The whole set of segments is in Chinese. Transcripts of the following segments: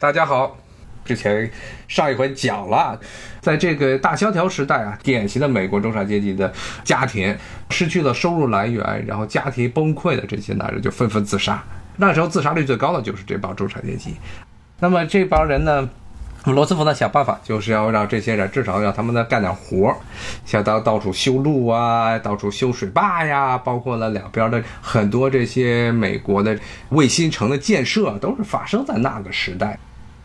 大家好，之前上一回讲了，在这个大萧条时代啊，典型的美国中产阶级的家庭失去了收入来源，然后家庭崩溃的这些男人就纷纷自杀。那时候自杀率最高的就是这帮中产阶级。那么这帮人呢，罗斯福呢想办法就是要让这些人至少让他们呢干点活儿，像到到处修路啊，到处修水坝呀，包括了两边的很多这些美国的卫星城的建设，都是发生在那个时代。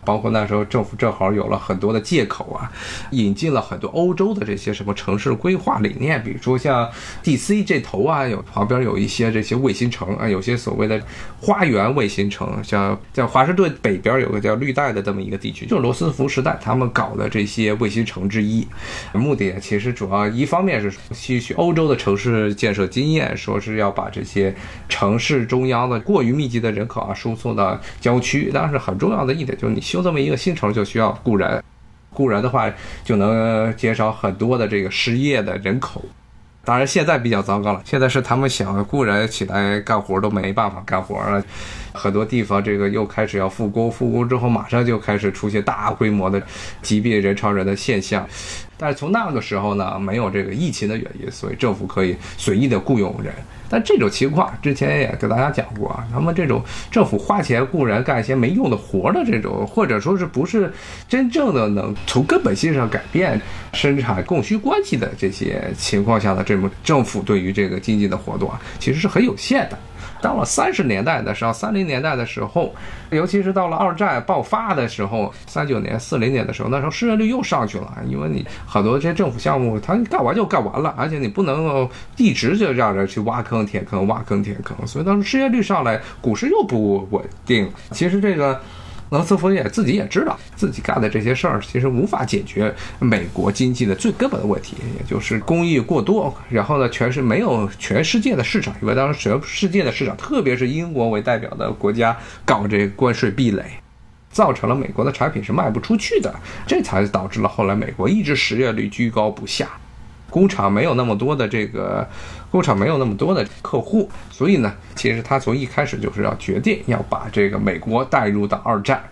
包括那时候政府正好有了很多的借口啊，引进了很多欧洲的这些什么城市规划理念，比如说像 D.C. 这头啊，有旁边有一些这些卫星城啊，有些所谓的花园卫星城，像在华盛顿北边有个叫绿带的这么一个地区，就是罗斯福时代他们搞的这些卫星城之一。目的其实主要一方面是吸取欧洲的城市建设经验，说是要把这些城市中央的过于密集的人口啊输送到郊区，但是很重要的一点就是你。修这么一个新城就需要雇人，雇人的话就能减少很多的这个失业的人口。当然现在比较糟糕了，现在是他们想雇人起来干活都没办法干活了。很多地方这个又开始要复工，复工之后马上就开始出现大规模的疾病、人潮人的现象。但是从那个时候呢，没有这个疫情的原因，所以政府可以随意的雇佣人。但这种情况之前也给大家讲过啊，那么这种政府花钱雇人干一些没用的活的这种，或者说是不是真正的能从根本性上改变生产供需关系的这些情况下的这种政府对于这个经济的活动啊，其实是很有限的。到了三十年代的时候，三零年代的时候，尤其是到了二战爆发的时候，三九年、四零年的时候，那时候失业率又上去了，因为你很多这些政府项目，它干完就干完了，而且你不能够一直就让人去挖坑填坑、挖坑填坑，所以当时失业率上来，股市又不稳定。其实这个。罗斯福也自己也知道，自己干的这些事儿其实无法解决美国经济的最根本的问题，也就是工艺过多。然后呢，全是没有全世界的市场，因为当时全世界的市场，特别是英国为代表的国家搞这个关税壁垒，造成了美国的产品是卖不出去的，这才导致了后来美国一直失业率居高不下。工厂没有那么多的这个，工厂没有那么多的客户，所以呢，其实他从一开始就是要决定要把这个美国带入到二战。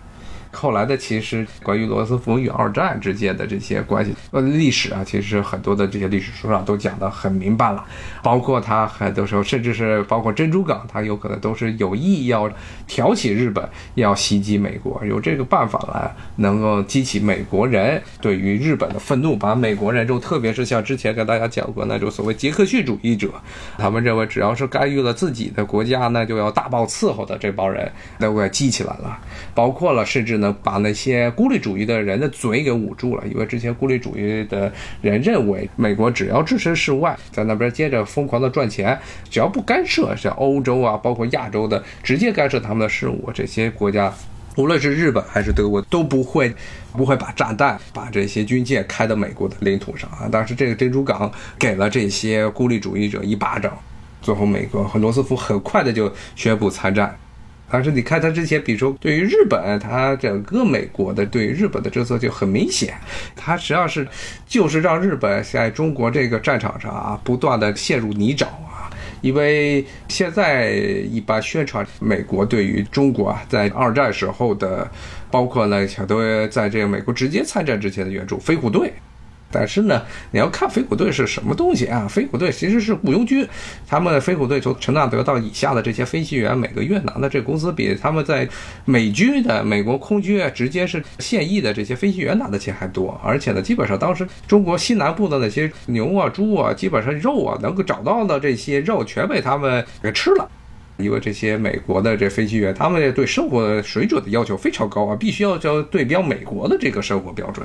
后来的其实关于罗斯福与二战之间的这些关系呃历史啊，其实很多的这些历史书上都讲得很明白了，包括他很多时候甚至是包括珍珠港，他有可能都是有意要挑起日本要袭击美国，有这个办法来能够激起美国人对于日本的愤怒，把美国人就特别是像之前跟大家讲过那种所谓杰克逊主义者，他们认为只要是干预了自己的国家，那就要大爆伺候的这帮人都给激起来了，包括了甚至呢。把那些孤立主义的人的嘴给捂住了，因为之前孤立主义的人认为，美国只要置身事外，在那边接着疯狂的赚钱，只要不干涉像欧洲啊，包括亚洲的直接干涉他们的事务，这些国家，无论是日本还是德国，都不会不会把炸弹、把这些军舰开到美国的领土上啊。但是这个珍珠港给了这些孤立主义者一巴掌，最后美国和罗斯福很快的就宣布参战。但是你看他之前，比如说对于日本，他整个美国的对日本的政策就很明显，他实际上是就是让日本在中国这个战场上啊不断的陷入泥沼啊，因为现在一般宣传美国对于中国啊在二战时候的，包括呢很多在这个美国直接参战之前的援助飞虎队。但是呢，你要看飞虎队是什么东西啊？飞虎队其实是雇佣军，他们飞虎队从陈纳德到以下的这些飞行员，每个月拿的这工资比他们在美军的美国空军啊直接是现役的这些飞行员拿的钱还多。而且呢，基本上当时中国西南部的那些牛啊、猪啊，基本上肉啊能够找到的这些肉全被他们给吃了，因为这些美国的这飞行员，他们对生活水准的要求非常高啊，必须要叫对标美国的这个生活标准。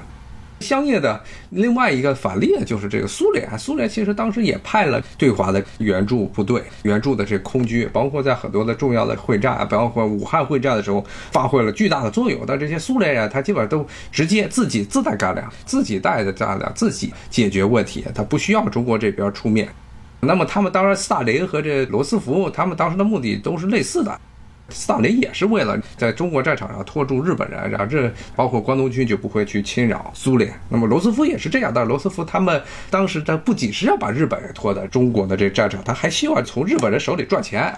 相应的另外一个反例就是这个苏联，苏联其实当时也派了对华的援助部队、援助的这空军，包括在很多的重要的会战，包括武汉会战的时候，发挥了巨大的作用。但这些苏联人他基本上都直接自己自带干粮，自己带的干粮，自己解决问题，他不需要中国这边出面。那么他们当然，斯大林和这罗斯福他们当时的目的都是类似的。斯大林也是为了在中国战场上拖住日本人，然后这包括关东军就不会去侵扰苏联。那么罗斯福也是这样，但是罗斯福他们当时他不仅是要把日本人拖在中国的这战场，他还希望从日本人手里赚钱。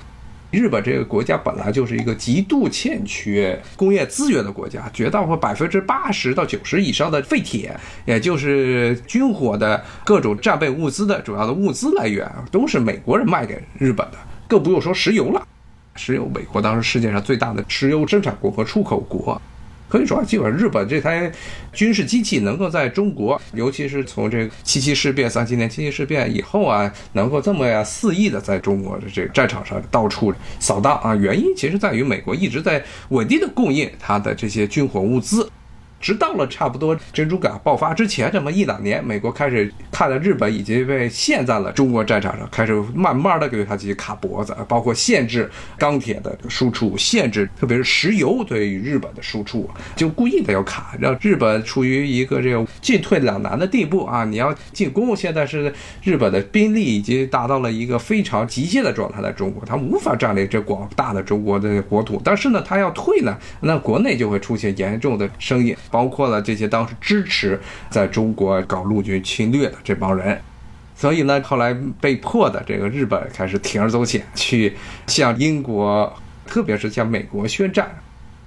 日本这个国家本来就是一个极度欠缺工业资源的国家，绝大部分百分之八十到九十以上的废铁，也就是军火的各种战备物资的主要的物资来源，都是美国人卖给日本的，更不用说石油了。石油，美国当时世界上最大的石油生产国和出口国。可以说，基本上日本这台军事机器能够在中国，尤其是从这个七七事变、三七年七七事变以后啊，能够这么呀肆意的在中国的这个战场上到处扫荡啊，原因其实在于美国一直在稳定的供应它的这些军火物资。直到了差不多珍珠港爆发之前这么一两年，美国开始看到日本已经被陷在了中国战场上，开始慢慢的给他自己卡脖子，包括限制钢铁的输出，限制特别是石油对于日本的输出，就故意的要卡，让日本处于一个这个进退两难的地步啊！你要进攻，现在是日本的兵力已经达到了一个非常极限的状态，在中国，他无法占领这广大的中国的国土，但是呢，他要退呢，那国内就会出现严重的声音。包括了这些当时支持在中国搞陆军侵略的这帮人，所以呢，后来被迫的这个日本开始铤而走险，去向英国，特别是向美国宣战。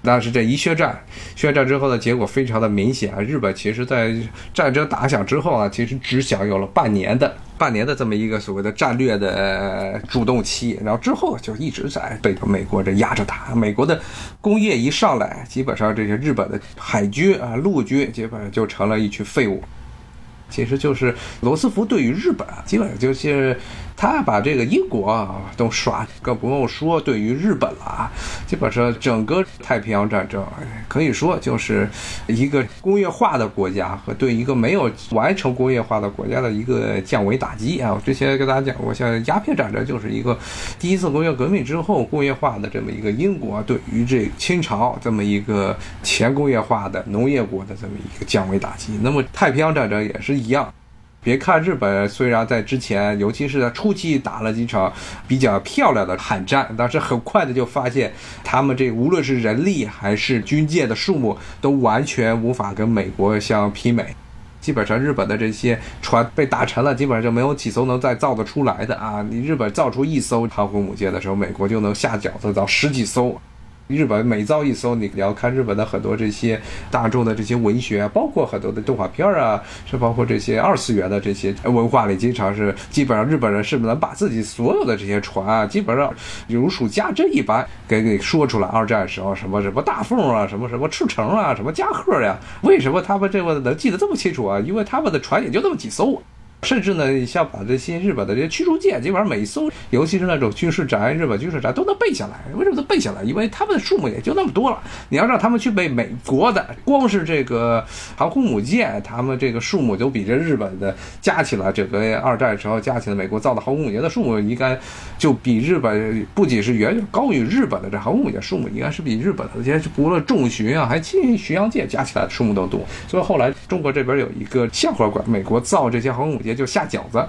但是这一宣战，宣战之后的结果非常的明显啊！日本其实在战争打响之后啊，其实只享有了半年的半年的这么一个所谓的战略的主动期，然后之后就一直在被美国这压着打。美国的工业一上来，基本上这些日本的海军啊、陆军基本上就成了一群废物。其实就是罗斯福对于日本，基本上就是他把这个英国啊都耍，更不用说对于日本了啊。基本上整个太平洋战争可以说就是一个工业化的国家和对一个没有完成工业化的国家的一个降维打击啊。我之前跟大家讲过，像鸦片战争就是一个第一次工业革命之后工业化的这么一个英国对于这清朝这么一个前工业化的农业国的这么一个降维打击。那么太平洋战争也是。一样，别看日本虽然在之前，尤其是在初期打了几场比较漂亮的海战，但是很快的就发现，他们这无论是人力还是军舰的数目，都完全无法跟美国相媲美。基本上日本的这些船被打沉了，基本上就没有几艘能再造得出来的啊！你日本造出一艘航空母舰的时候，美国就能下饺子造十几艘。日本每造一艘，你要看日本的很多这些大众的这些文学，包括很多的动画片啊，是包括这些二次元的这些文化里，经常是基本上日本人是能把自己所有的这些船啊，基本上如数家珍一般给给说出来。二战时候什么什么大凤啊，什么什么赤城啊，什么加贺呀，为什么他们这个能记得这么清楚啊？因为他们的船也就那么几艘。甚至呢，像把这些日本的这些驱逐舰，基本上每一艘，尤其是那种军事宅、日本军事宅，都能背下来。为什么能背下来？因为他们的数目也就那么多了。你要让他们去背美国的，光是这个航空母舰，他们这个数目就比这日本的加起来，整个二战时候加起来，美国造的航空母舰的数目应该就比日本不仅是远远高于日本的这航空母舰数目，应该是比日本的这些无论重巡啊，还轻巡洋舰加起来的数目都多。所以后来中国这边有一个笑话馆，美国造这些航空母舰。就下饺子。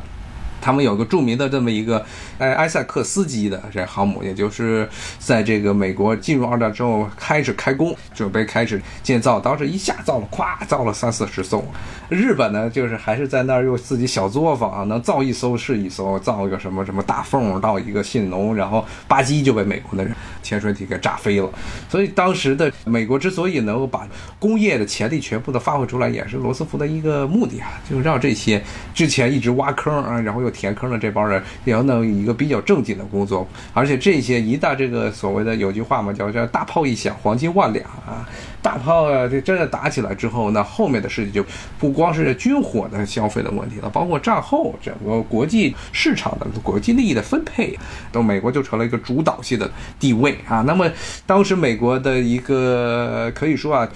他们有个著名的这么一个，哎，埃塞克斯级的这航母，也就是在这个美国进入二战之后开始开工，准备开始建造。当时一下造了，咵，造了三四十艘。日本呢，就是还是在那儿用自己小作坊啊，能造一艘是一艘，造一个什么什么大缝到一个信浓，然后吧唧就被美国的人潜水艇给炸飞了。所以当时的美国之所以能够把工业的潜力全部都发挥出来，也是罗斯福的一个目的啊，就让这些之前一直挖坑啊，然后又填坑的这帮人也要弄一个比较正经的工作，而且这些一旦这个所谓的有句话嘛，叫叫大炮一响，黄金万两啊，大炮啊，这真的打起来之后，那后面的事情就不光是军火的消费的问题了，包括战后整个国际市场的国际利益的分配，都美国就成了一个主导性的地位啊。那么当时美国的一个可以说啊，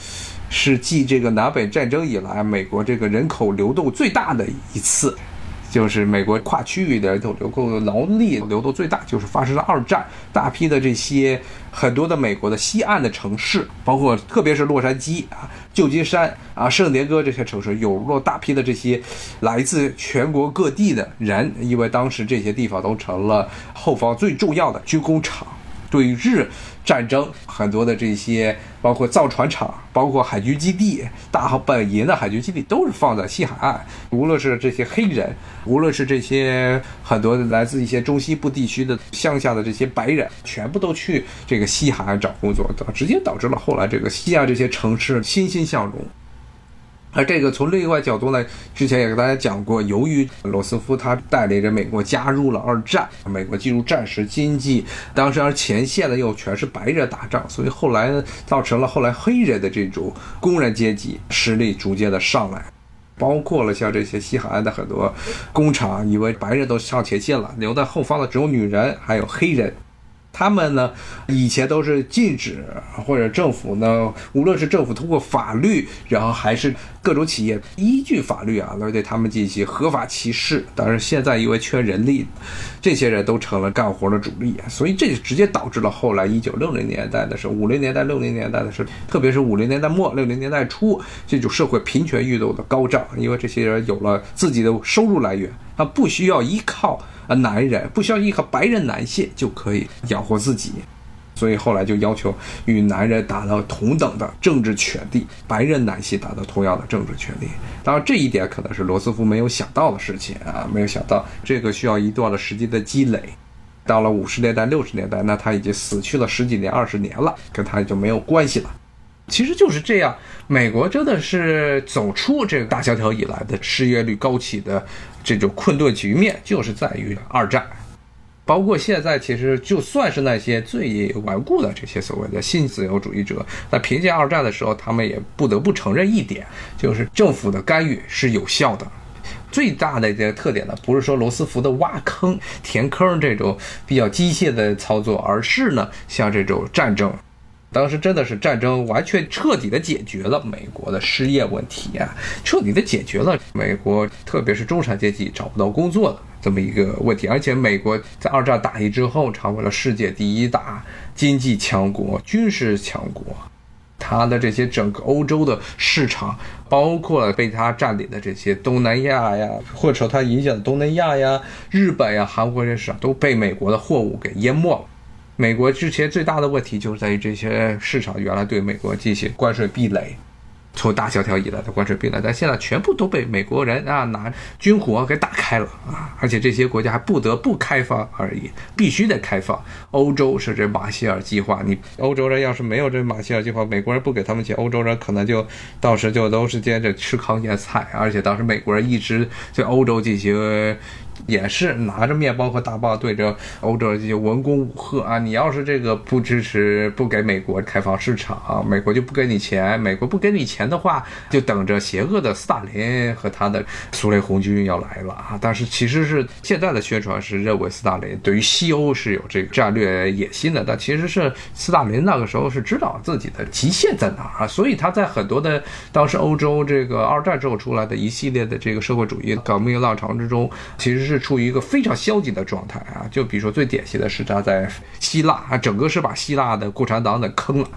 是继这个南北战争以来，美国这个人口流动最大的一次。就是美国跨区域的人口流动劳力流动最大，就是发生了二战，大批的这些很多的美国的西岸的城市，包括特别是洛杉矶啊、旧金山啊、圣迭戈这些城市，涌入了大批的这些来自全国各地的人，因为当时这些地方都成了后方最重要的军工厂。对日战争很多的这些，包括造船厂，包括海军基地，大本营的海军基地都是放在西海岸。无论是这些黑人，无论是这些很多来自一些中西部地区的乡下的这些白人，全部都去这个西海岸找工作，直接导致了后来这个西亚这些城市欣欣向荣。而这个从另外角度呢，之前也跟大家讲过，由于罗斯福他带领着美国加入了二战，美国进入战时经济，当时而前线呢又全是白人打仗，所以后来呢造成了后来黑人的这种工人阶级实力逐渐的上来，包括了像这些西海岸的很多工厂，以为白人都上前线了，留在后方的只有女人还有黑人。他们呢，以前都是禁止，或者政府呢，无论是政府通过法律，然后还是各种企业依据法律啊，来对他们进行合法歧视。但是现在因为缺人力，这些人都成了干活的主力，所以这就直接导致了后来一九六零年代的时候，五零年代、六零年代的时候，特别是五零年代末、六零年代初，这种社会平权运动的高涨，因为这些人有了自己的收入来源，他不需要依靠。啊，男人不需要依靠白人男性就可以养活自己，所以后来就要求与男人达到同等的政治权利，白人男性达到同样的政治权利。当然，这一点可能是罗斯福没有想到的事情啊，没有想到这个需要一段的时间的积累。到了五十年代、六十年代，那他已经死去了十几年、二十年了，跟他就没有关系了。其实就是这样，美国真的是走出这个大萧条以来的失业率高企的这种困顿局面，就是在于二战。包括现在，其实就算是那些最顽固的这些所谓的新自由主义者，在评价二战的时候，他们也不得不承认一点，就是政府的干预是有效的。最大的一个特点呢，不是说罗斯福的挖坑填坑这种比较机械的操作，而是呢，像这种战争。当时真的是战争完全彻底的解决了美国的失业问题啊，彻底的解决了美国特别是中产阶级找不到工作的这么一个问题。而且美国在二战打赢之后，成为了世界第一大经济强国、军事强国。它的这些整个欧洲的市场，包括被它占领的这些东南亚呀，或者受它影响的东南亚呀、日本呀、韩国这些市场，都被美国的货物给淹没了。美国之前最大的问题就是在于这些市场原来对美国进行关税壁垒，从大萧条以来的关税壁垒，但现在全部都被美国人啊拿军火给打开了啊！而且这些国家还不得不开放而已，必须得开放。欧洲是这马歇尔计划，你欧洲人要是没有这马歇尔计划，美国人不给他们钱，欧洲人可能就到时就都是接着吃糠咽菜。而且当时美国人一直对欧洲进行。也是拿着面包和大棒对着欧洲这些文攻武赫啊！你要是这个不支持、不给美国开放市场，美国就不给你钱。美国不给你钱的话，就等着邪恶的斯大林和他的苏联红军要来了啊！但是其实是现在的宣传是认为斯大林对于西欧是有这个战略野心的，但其实是斯大林那个时候是知道自己的极限在哪儿啊，所以他在很多的当时欧洲这个二战之后出来的一系列的这个社会主义革命浪潮之中，其实。是处于一个非常消极的状态啊！就比如说最典型的是他在希腊啊，整个是把希腊的共产党给坑了，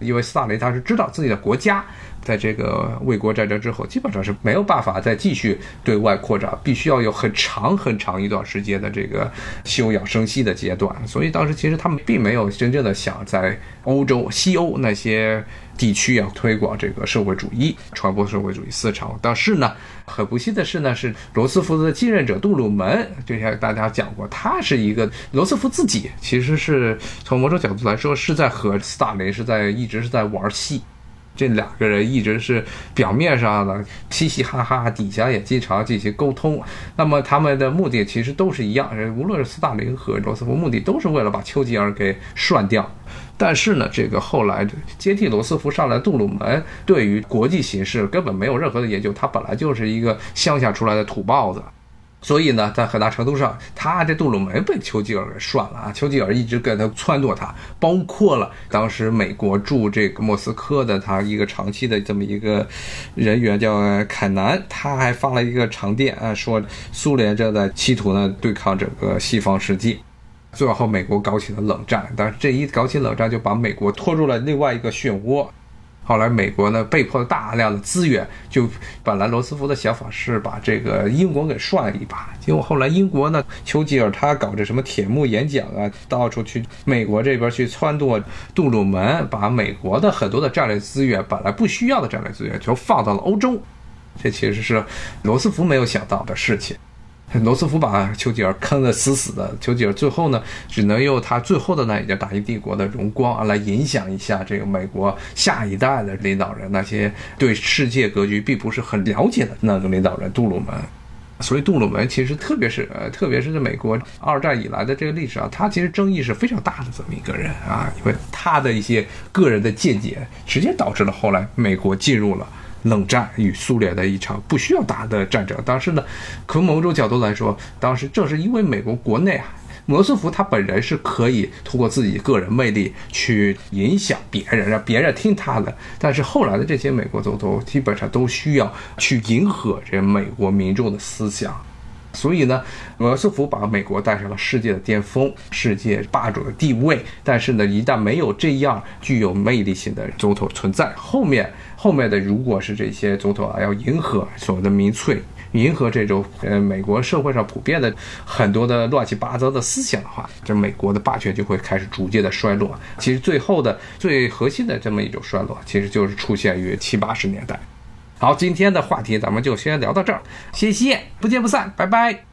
因为斯大林他是知道自己的国家在这个卫国战争之后基本上是没有办法再继续对外扩张，必须要有很长很长一段时间的这个休养生息的阶段，所以当时其实他们并没有真正的想在欧洲西欧那些。地区要，推广这个社会主义，传播社会主义思潮。但是呢，很不幸的是呢，是罗斯福的继任者杜鲁门，就像大家讲过，他是一个罗斯福自己，其实是从某种角度来说，是在和斯大林是在一直是在玩戏。这两个人一直是表面上的嘻嘻哈哈，底下也经常进行沟通。那么他们的目的其实都是一样，无论是斯大林和罗斯福，目的都是为了把丘吉尔给涮掉。但是呢，这个后来接替罗斯福上来，杜鲁门对于国际形势根本没有任何的研究，他本来就是一个乡下出来的土包子，所以呢，在很大程度上，他这杜鲁门被丘吉尔给涮了啊！丘吉尔一直跟他撺掇他，包括了当时美国驻这个莫斯科的他一个长期的这么一个人员叫凯南，他还发了一个长电啊，说苏联正在企图呢对抗整个西方世界。最后，美国搞起了冷战，但是这一搞起冷战，就把美国拖入了另外一个漩涡。后来美国呢被迫大量的资源，就本来罗斯福的想法是把这个英国给涮一把，结果后来英国呢，丘吉尔他搞这什么铁幕演讲啊，到处去美国这边去撺掇杜鲁门，把美国的很多的战略资源本来不需要的战略资源，就放到了欧洲，这其实是罗斯福没有想到的事情。罗斯福把丘吉尔坑得死死的，丘吉尔最后呢，只能用他最后的那一点大英帝国的荣光啊，来影响一下这个美国下一代的领导人，那些对世界格局并不是很了解的那个领导人杜鲁门。所以杜鲁门其实特别是呃，特别是在美国二战以来的这个历史上，他其实争议是非常大的这么一个人啊，因为他的一些个人的见解，直接导致了后来美国进入了。冷战与苏联的一场不需要打的战争。当时呢，从某种角度来说，当时正是因为美国国内啊，罗斯福他本人是可以通过自己个人魅力去影响别人，让别人听他的。但是后来的这些美国总统基本上都需要去迎合这美国民众的思想。所以呢，罗斯福把美国带上了世界的巅峰，世界霸主的地位。但是呢，一旦没有这样具有魅力性的总统存在，后面后面的如果是这些总统啊，要迎合所谓的民粹，迎合这种呃美国社会上普遍的很多的乱七八糟的思想的话，这美国的霸权就会开始逐渐的衰落。其实最后的最核心的这么一种衰落，其实就是出现于七八十年代。好，今天的话题咱们就先聊到这儿，谢谢，不见不散，拜拜。